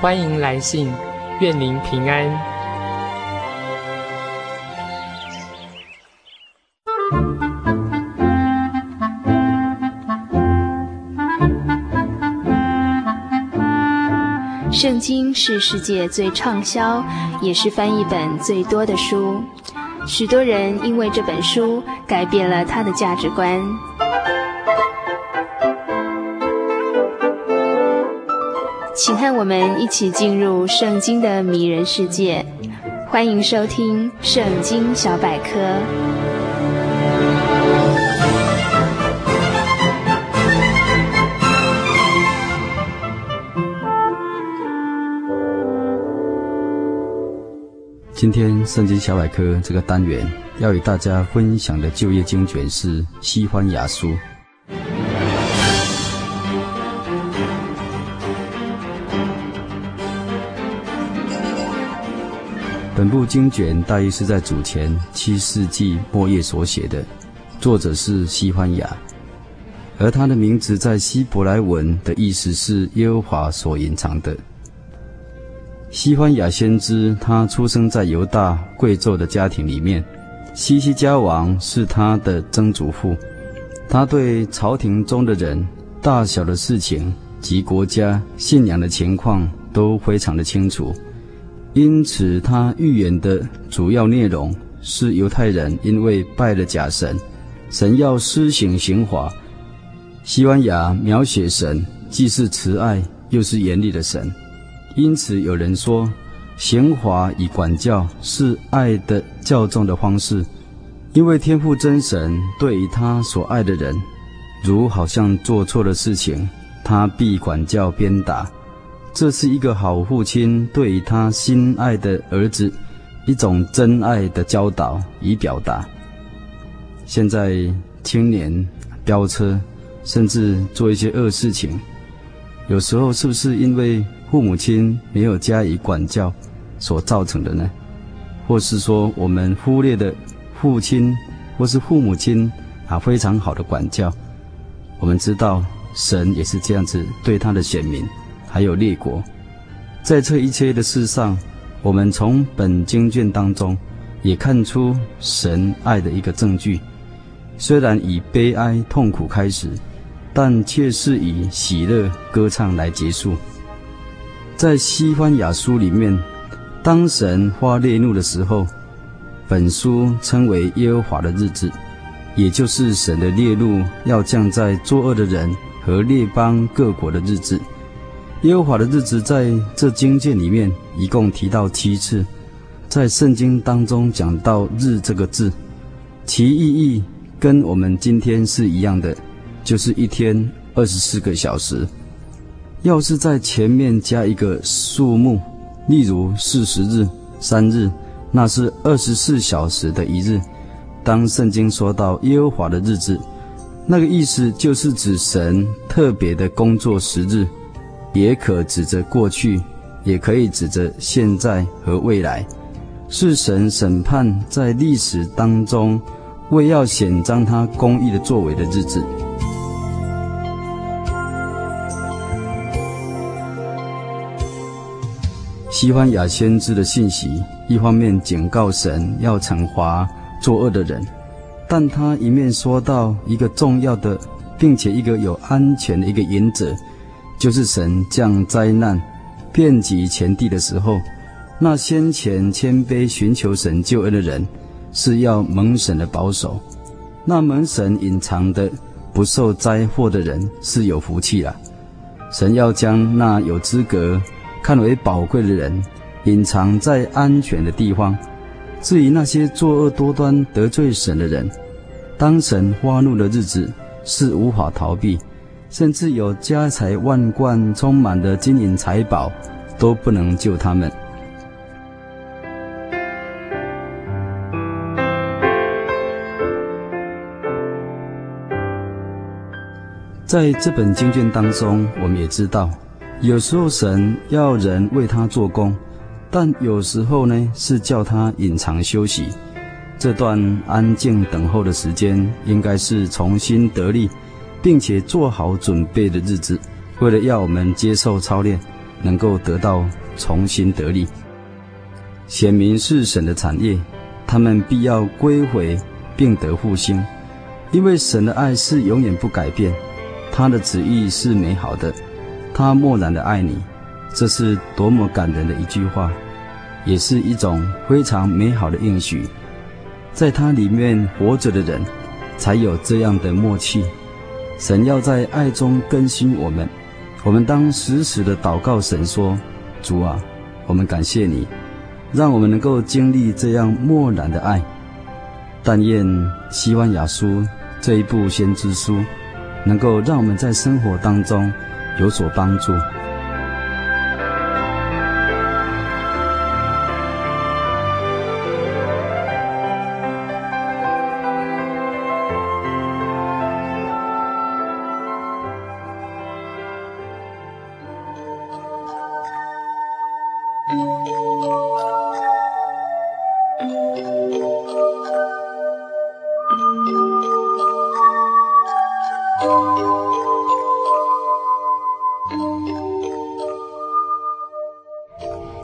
欢迎来信，愿您平安。圣经是世界最畅销，也是翻译本最多的书。许多人因为这本书改变了他的价值观。请和我们一起进入圣经的迷人世界，欢迎收听《圣经小百科》。今天《圣经小百科》这个单元要与大家分享的旧约经卷是《西番雅书》。本部经卷大约是在主前七世纪末叶所写的，作者是西番雅，而他的名字在希伯来文的意思是耶和华所隐藏的。西番雅先知，他出生在犹大贵胄的家庭里面，西西家王是他的曾祖父，他对朝廷中的人、大小的事情及国家信仰的情况都非常的清楚。因此，他预言的主要内容是犹太人因为拜了假神，神要施行刑罚。西班牙描写神既是慈爱又是严厉的神，因此有人说，刑罚与管教是爱的较重的方式，因为天父真神对于他所爱的人，如好像做错了事情，他必管教鞭打。这是一个好父亲对于他心爱的儿子一种真爱的教导与表达。现在青年飙车，甚至做一些恶事情，有时候是不是因为父母亲没有加以管教所造成的呢？或是说我们忽略的父亲或是父母亲啊非常好的管教？我们知道神也是这样子对他的选民。还有列国，在这一切的事上，我们从本经卷当中也看出神爱的一个证据。虽然以悲哀痛苦开始，但却是以喜乐歌唱来结束。在西番雅书里面，当神发烈怒的时候，本书称为耶和华的日子，也就是神的烈怒要降在作恶的人和列邦各国的日子。耶和华的日子在这经卷里面一共提到七次，在圣经当中讲到“日”这个字，其意义跟我们今天是一样的，就是一天二十四个小时。要是在前面加一个数目，例如四十日、三日，那是二十四小时的一日。当圣经说到耶和华的日子，那个意思就是指神特别的工作时日。也可指着过去，也可以指着现在和未来，是神审判在历史当中，为要显彰他公义的作为的日子。西番雅先知的信息，一方面警告神要惩罚作恶的人，但他一面说到一个重要的，并且一个有安全的一个原则，就是神降灾难遍及全地的时候，那先前谦卑寻求神救恩的人，是要蒙神的保守；那蒙神隐藏的不受灾祸的人，是有福气了。神要将那有资格看为宝贵的人，隐藏在安全的地方。至于那些作恶多端得罪神的人，当神发怒的日子是无法逃避，甚至有家财万贯、充满的金银财宝，都不能救他们。在这本经卷当中，我们也知道，有时候神要人为他做工。但有时候呢，是叫他隐藏休息。这段安静等候的时间，应该是重新得力，并且做好准备的日子，为了要我们接受操练，能够得到重新得力。显明是神的产业，他们必要归回，并得复兴，因为神的爱是永远不改变，他的旨意是美好的，他默然的爱你。这是多么感人的一句话，也是一种非常美好的应许。在他里面活着的人，才有这样的默契。神要在爱中更新我们，我们当时时的祷告神说：“主啊，我们感谢你，让我们能够经历这样漠然的爱。”但愿希望雅书这一部先知书，能够让我们在生活当中有所帮助。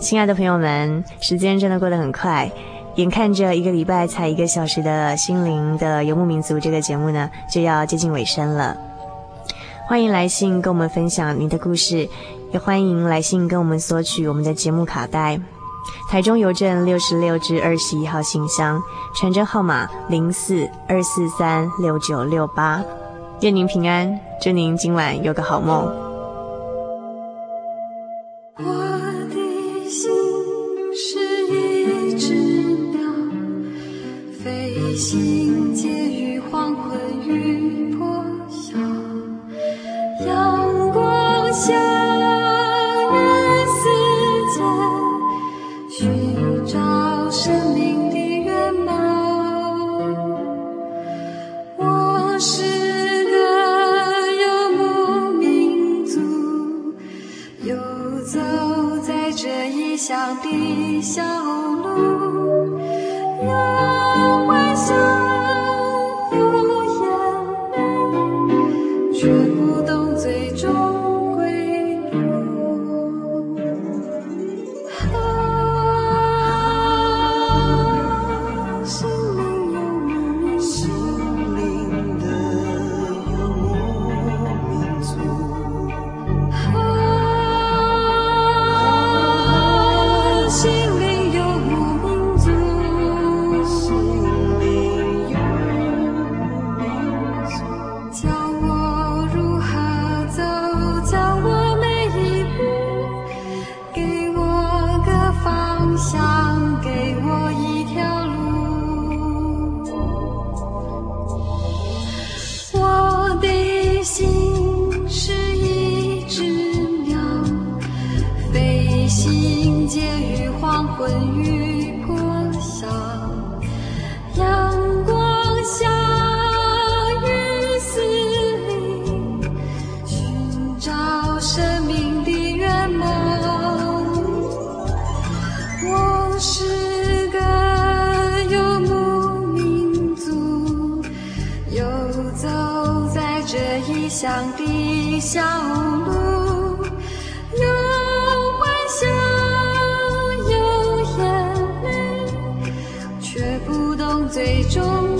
亲爱的朋友们，时间真的过得很快，眼看着一个礼拜才一个小时的《心灵的游牧民族》这个节目呢，就要接近尾声了。欢迎来信跟我们分享您的故事，也欢迎来信跟我们索取我们的节目卡带。台中邮政六十六至二十一号信箱，传真号码零四二四三六九六八。愿您平安，祝您今晚有个好梦。我的心是一只鸟，飞向是。乡的小路，有欢笑，有眼泪，却不懂最终。